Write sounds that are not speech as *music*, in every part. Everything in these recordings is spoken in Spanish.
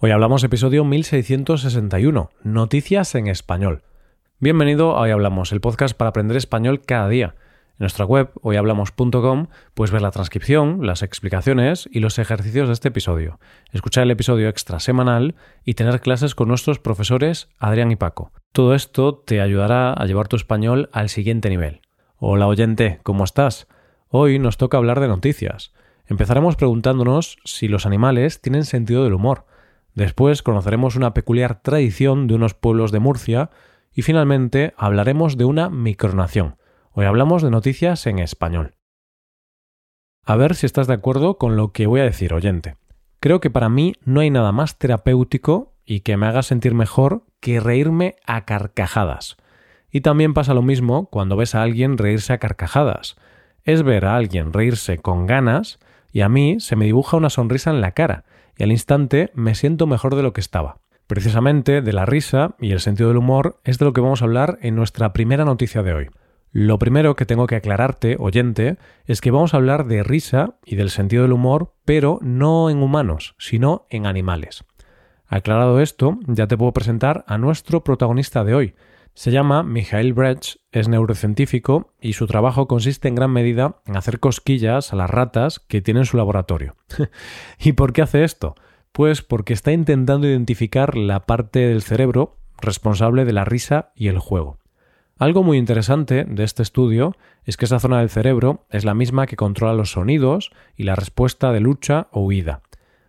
Hoy hablamos episodio 1661, Noticias en Español. Bienvenido a Hoy Hablamos, el podcast para aprender español cada día. En nuestra web, hoyhablamos.com, puedes ver la transcripción, las explicaciones y los ejercicios de este episodio, escuchar el episodio extra semanal y tener clases con nuestros profesores Adrián y Paco. Todo esto te ayudará a llevar tu español al siguiente nivel. Hola oyente, ¿cómo estás? Hoy nos toca hablar de noticias. Empezaremos preguntándonos si los animales tienen sentido del humor Después conoceremos una peculiar tradición de unos pueblos de Murcia y finalmente hablaremos de una micronación. Hoy hablamos de noticias en español. A ver si estás de acuerdo con lo que voy a decir, oyente. Creo que para mí no hay nada más terapéutico y que me haga sentir mejor que reírme a carcajadas. Y también pasa lo mismo cuando ves a alguien reírse a carcajadas. Es ver a alguien reírse con ganas y a mí se me dibuja una sonrisa en la cara, y al instante me siento mejor de lo que estaba. Precisamente de la risa y el sentido del humor es de lo que vamos a hablar en nuestra primera noticia de hoy. Lo primero que tengo que aclararte, oyente, es que vamos a hablar de risa y del sentido del humor, pero no en humanos, sino en animales. Aclarado esto, ya te puedo presentar a nuestro protagonista de hoy, se llama Michael Brecht, es neurocientífico y su trabajo consiste en gran medida en hacer cosquillas a las ratas que tiene en su laboratorio. *laughs* ¿Y por qué hace esto? Pues porque está intentando identificar la parte del cerebro responsable de la risa y el juego. Algo muy interesante de este estudio es que esa zona del cerebro es la misma que controla los sonidos y la respuesta de lucha o huida.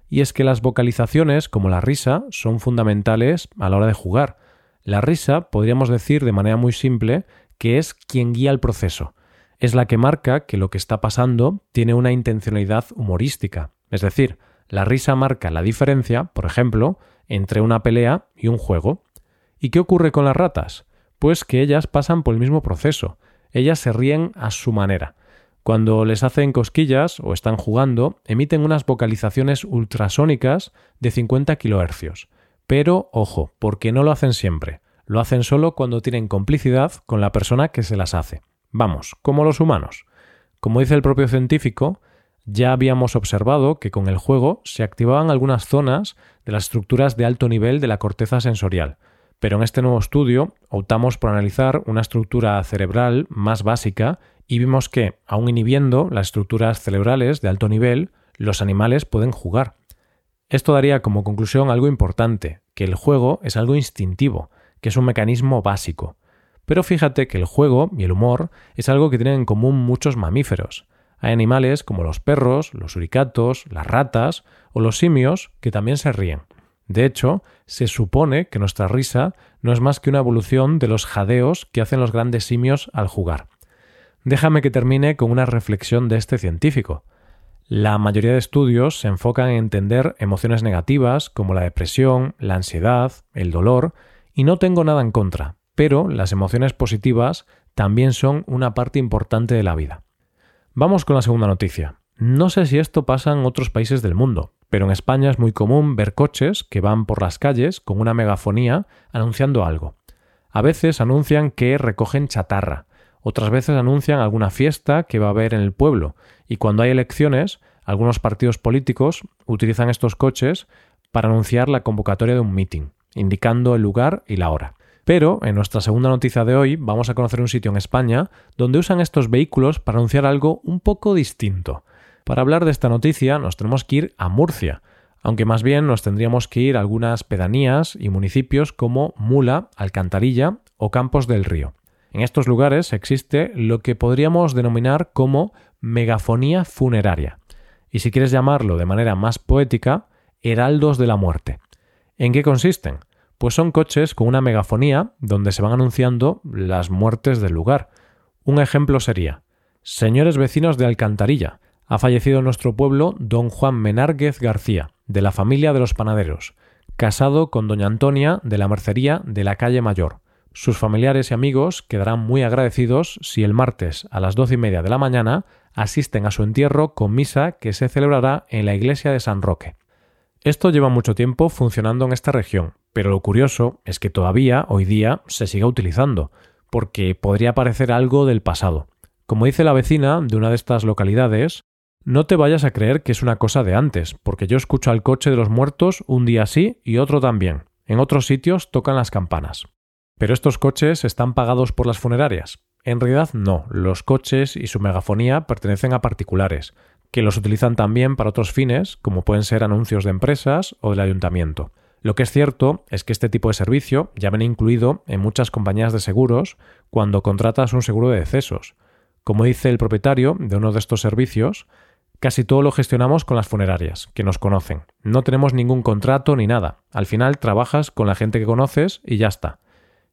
Y es que las vocalizaciones, como la risa, son fundamentales a la hora de jugar, la risa, podríamos decir de manera muy simple, que es quien guía el proceso. Es la que marca que lo que está pasando tiene una intencionalidad humorística. Es decir, la risa marca la diferencia, por ejemplo, entre una pelea y un juego. ¿Y qué ocurre con las ratas? Pues que ellas pasan por el mismo proceso. Ellas se ríen a su manera. Cuando les hacen cosquillas o están jugando, emiten unas vocalizaciones ultrasónicas de 50 kHz. Pero ojo, porque no lo hacen siempre. Lo hacen solo cuando tienen complicidad con la persona que se las hace. Vamos, como los humanos. Como dice el propio científico, ya habíamos observado que con el juego se activaban algunas zonas de las estructuras de alto nivel de la corteza sensorial, pero en este nuevo estudio optamos por analizar una estructura cerebral más básica y vimos que, aun inhibiendo las estructuras cerebrales de alto nivel, los animales pueden jugar. Esto daría como conclusión algo importante, que el juego es algo instintivo, que es un mecanismo básico. Pero fíjate que el juego y el humor es algo que tienen en común muchos mamíferos. Hay animales como los perros, los uricatos, las ratas o los simios que también se ríen. De hecho, se supone que nuestra risa no es más que una evolución de los jadeos que hacen los grandes simios al jugar. Déjame que termine con una reflexión de este científico. La mayoría de estudios se enfocan en entender emociones negativas como la depresión, la ansiedad, el dolor, y no tengo nada en contra, pero las emociones positivas también son una parte importante de la vida. Vamos con la segunda noticia. No sé si esto pasa en otros países del mundo, pero en España es muy común ver coches que van por las calles con una megafonía anunciando algo. A veces anuncian que recogen chatarra, otras veces anuncian alguna fiesta que va a haber en el pueblo, y cuando hay elecciones, algunos partidos políticos utilizan estos coches para anunciar la convocatoria de un meeting, indicando el lugar y la hora. Pero en nuestra segunda noticia de hoy vamos a conocer un sitio en España donde usan estos vehículos para anunciar algo un poco distinto. Para hablar de esta noticia nos tenemos que ir a Murcia, aunque más bien nos tendríamos que ir a algunas pedanías y municipios como Mula, Alcantarilla o Campos del Río. En estos lugares existe lo que podríamos denominar como megafonía funeraria, y si quieres llamarlo de manera más poética, heraldos de la muerte. ¿En qué consisten? Pues son coches con una megafonía donde se van anunciando las muertes del lugar. Un ejemplo sería Señores vecinos de Alcantarilla, ha fallecido en nuestro pueblo don Juan Menárguez García, de la familia de los panaderos, casado con doña Antonia de la mercería de la calle Mayor. Sus familiares y amigos quedarán muy agradecidos si el martes a las doce y media de la mañana asisten a su entierro con misa que se celebrará en la iglesia de San Roque. Esto lleva mucho tiempo funcionando en esta región, pero lo curioso es que todavía hoy día se siga utilizando, porque podría parecer algo del pasado. Como dice la vecina de una de estas localidades, No te vayas a creer que es una cosa de antes, porque yo escucho al coche de los muertos un día sí y otro también. En otros sitios tocan las campanas. Pero estos coches están pagados por las funerarias. En realidad no, los coches y su megafonía pertenecen a particulares, que los utilizan también para otros fines, como pueden ser anuncios de empresas o del ayuntamiento. Lo que es cierto es que este tipo de servicio ya viene incluido en muchas compañías de seguros cuando contratas un seguro de decesos. Como dice el propietario de uno de estos servicios, casi todo lo gestionamos con las funerarias, que nos conocen. No tenemos ningún contrato ni nada. Al final trabajas con la gente que conoces y ya está.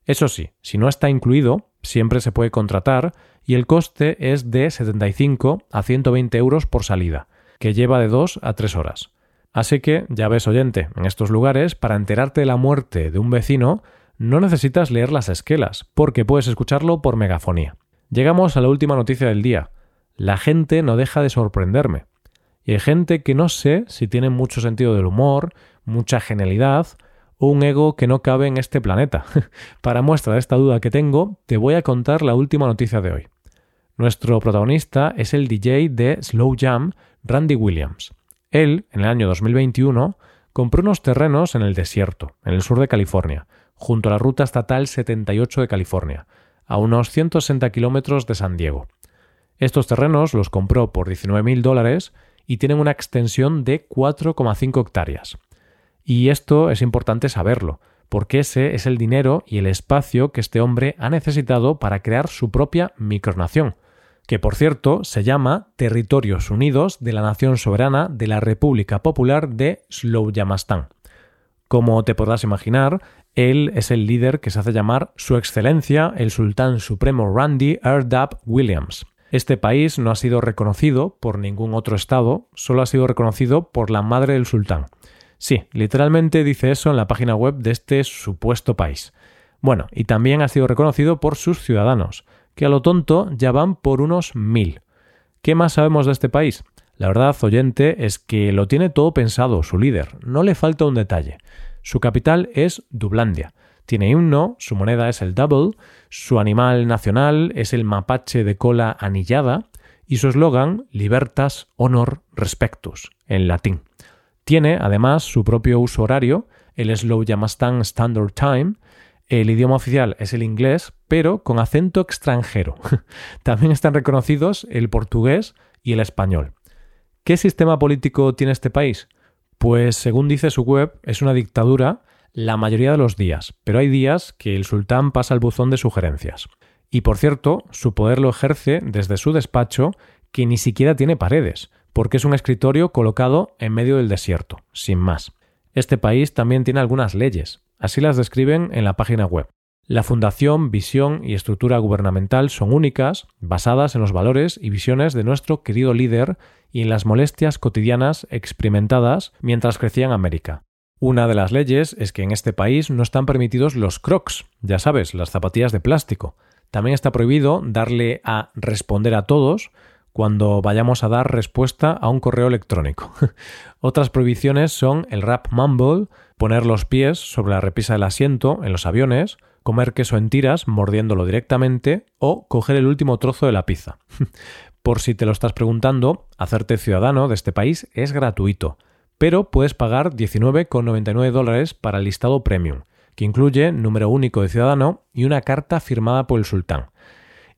Eso sí, si no está incluido, siempre se puede contratar y el coste es de 75 a 120 euros por salida, que lleva de 2 a 3 horas. Así que, ya ves oyente, en estos lugares, para enterarte de la muerte de un vecino, no necesitas leer las esquelas, porque puedes escucharlo por megafonía. Llegamos a la última noticia del día. La gente no deja de sorprenderme. Y hay gente que no sé si tiene mucho sentido del humor, mucha genialidad un ego que no cabe en este planeta. *laughs* Para muestra de esta duda que tengo, te voy a contar la última noticia de hoy. Nuestro protagonista es el DJ de Slow Jam, Randy Williams. Él, en el año 2021, compró unos terrenos en el desierto, en el sur de California, junto a la ruta estatal 78 de California, a unos 160 kilómetros de San Diego. Estos terrenos los compró por 19.000 dólares y tienen una extensión de 4,5 hectáreas. Y esto es importante saberlo, porque ese es el dinero y el espacio que este hombre ha necesitado para crear su propia micronación, que por cierto se llama Territorios Unidos de la Nación Soberana de la República Popular de Slowjamastán. Como te podrás imaginar, él es el líder que se hace llamar Su Excelencia el Sultán Supremo Randy Erdab Williams. Este país no ha sido reconocido por ningún otro estado, solo ha sido reconocido por la madre del sultán. Sí, literalmente dice eso en la página web de este supuesto país. Bueno, y también ha sido reconocido por sus ciudadanos que a lo tonto ya van por unos mil. ¿Qué más sabemos de este país? La verdad, oyente, es que lo tiene todo pensado su líder, no le falta un detalle. Su capital es Dublandia. Tiene himno, su moneda es el double, su animal nacional es el mapache de cola anillada y su eslogan Libertas, Honor, Respectus, en latín. Tiene, además, su propio uso horario, el Slow Yamastan Standard Time, el idioma oficial es el inglés, pero con acento extranjero. *laughs* También están reconocidos el portugués y el español. ¿Qué sistema político tiene este país? Pues según dice su web, es una dictadura la mayoría de los días, pero hay días que el sultán pasa el buzón de sugerencias. Y por cierto, su poder lo ejerce desde su despacho, que ni siquiera tiene paredes, porque es un escritorio colocado en medio del desierto, sin más. Este país también tiene algunas leyes, Así las describen en la página web. La fundación, visión y estructura gubernamental son únicas, basadas en los valores y visiones de nuestro querido líder y en las molestias cotidianas experimentadas mientras crecía en América. Una de las leyes es que en este país no están permitidos los crocs, ya sabes, las zapatillas de plástico. También está prohibido darle a responder a todos cuando vayamos a dar respuesta a un correo electrónico. *laughs* Otras prohibiciones son el rap mumble, poner los pies sobre la repisa del asiento en los aviones, comer queso en tiras mordiéndolo directamente o coger el último trozo de la pizza. *laughs* Por si te lo estás preguntando, hacerte ciudadano de este país es gratuito, pero puedes pagar 19,99 dólares para el listado premium, que incluye número único de ciudadano y una carta firmada por el sultán.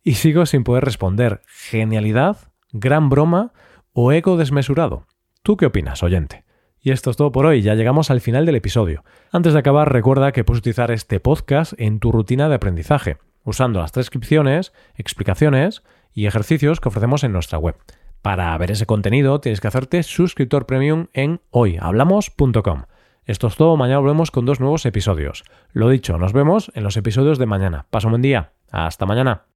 Y sigo sin poder responder. ¿Genialidad? ¿Gran broma? ¿O ego desmesurado? ¿Tú qué opinas, oyente? Y esto es todo por hoy, ya llegamos al final del episodio. Antes de acabar, recuerda que puedes utilizar este podcast en tu rutina de aprendizaje, usando las transcripciones, explicaciones y ejercicios que ofrecemos en nuestra web. Para ver ese contenido tienes que hacerte suscriptor premium en hoyhablamos.com. Esto es todo, mañana volvemos con dos nuevos episodios. Lo dicho, nos vemos en los episodios de mañana. Paso un buen día. Hasta mañana.